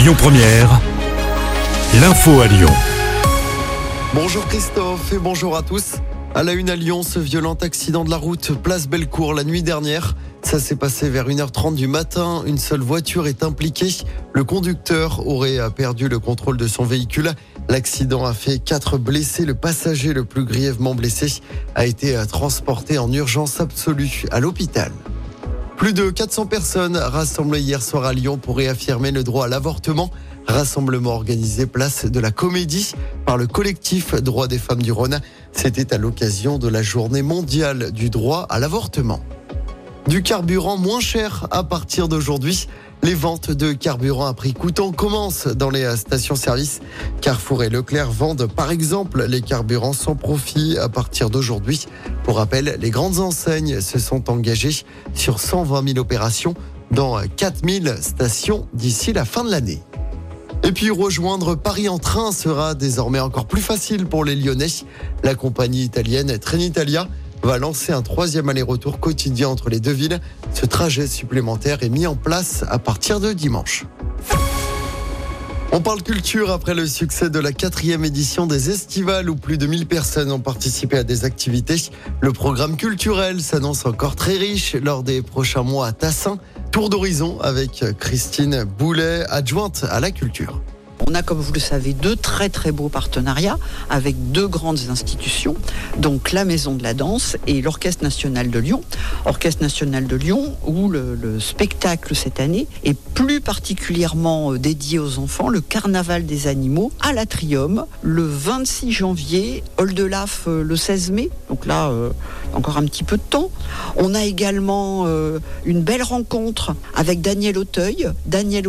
Lyon Première, l'info à Lyon. Bonjour Christophe et bonjour à tous. À la une à Lyon, ce violent accident de la route place Bellecour la nuit dernière. Ça s'est passé vers 1h30 du matin. Une seule voiture est impliquée. Le conducteur aurait perdu le contrôle de son véhicule. L'accident a fait quatre blessés. Le passager le plus grièvement blessé a été transporté en urgence absolue à l'hôpital. Plus de 400 personnes rassemblées hier soir à Lyon pour réaffirmer le droit à l'avortement. Rassemblement organisé place de la Comédie par le collectif Droits des femmes du Rhône. C'était à l'occasion de la journée mondiale du droit à l'avortement. Du carburant moins cher à partir d'aujourd'hui. Les ventes de carburant à prix coûtant commencent dans les stations-service. Carrefour et Leclerc vendent par exemple les carburants sans profit à partir d'aujourd'hui. Pour rappel, les grandes enseignes se sont engagées sur 120 000 opérations dans 4 000 stations d'ici la fin de l'année. Et puis rejoindre Paris en train sera désormais encore plus facile pour les Lyonnais. La compagnie italienne Trenitalia va lancer un troisième aller-retour quotidien entre les deux villes. Ce trajet supplémentaire est mis en place à partir de dimanche. On parle culture après le succès de la quatrième édition des Estivales où plus de 1000 personnes ont participé à des activités. Le programme culturel s'annonce encore très riche lors des prochains mois à Tassin. Tour d'horizon avec Christine Boulet, adjointe à la culture. On a, comme vous le savez, deux très très beaux partenariats avec deux grandes institutions, donc la Maison de la Danse et l'Orchestre National de Lyon. Orchestre National de Lyon, où le, le spectacle cette année est plus particulièrement euh, dédié aux enfants, le Carnaval des animaux à l'Atrium, le 26 janvier, Oldelaf euh, le 16 mai, donc là, euh, encore un petit peu de temps. On a également une belle rencontre avec Daniel Auteuil, Daniel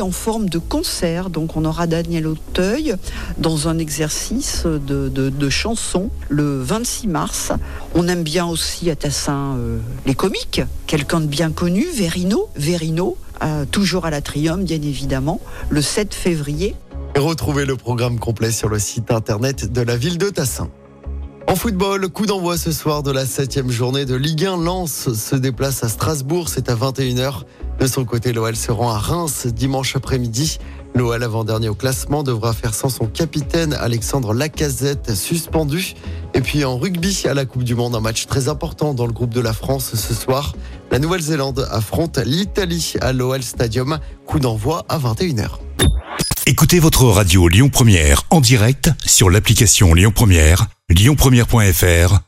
En forme de concert, donc on aura Daniel Auteuil dans un exercice de, de, de chanson le 26 mars. On aime bien aussi à Tassin euh, les comiques, quelqu'un de bien connu, Verino, Verino, euh, toujours à l'Atrium bien évidemment, le 7 février. Et retrouvez le programme complet sur le site internet de la ville de Tassin. En football, coup d'envoi ce soir de la septième journée de Ligue 1. Lens se déplace à Strasbourg, c'est à 21h. De son côté, l'OL se rend à Reims dimanche après-midi. L'OL avant-dernier au classement devra faire sans son capitaine Alexandre Lacazette suspendu. Et puis en rugby à la Coupe du Monde, un match très important dans le groupe de la France ce soir. La Nouvelle-Zélande affronte l'Italie à l'OL Stadium. Coup d'envoi à 21h. Écoutez votre radio Lyon Première en direct sur l'application Lyon Première, lyonpremière.fr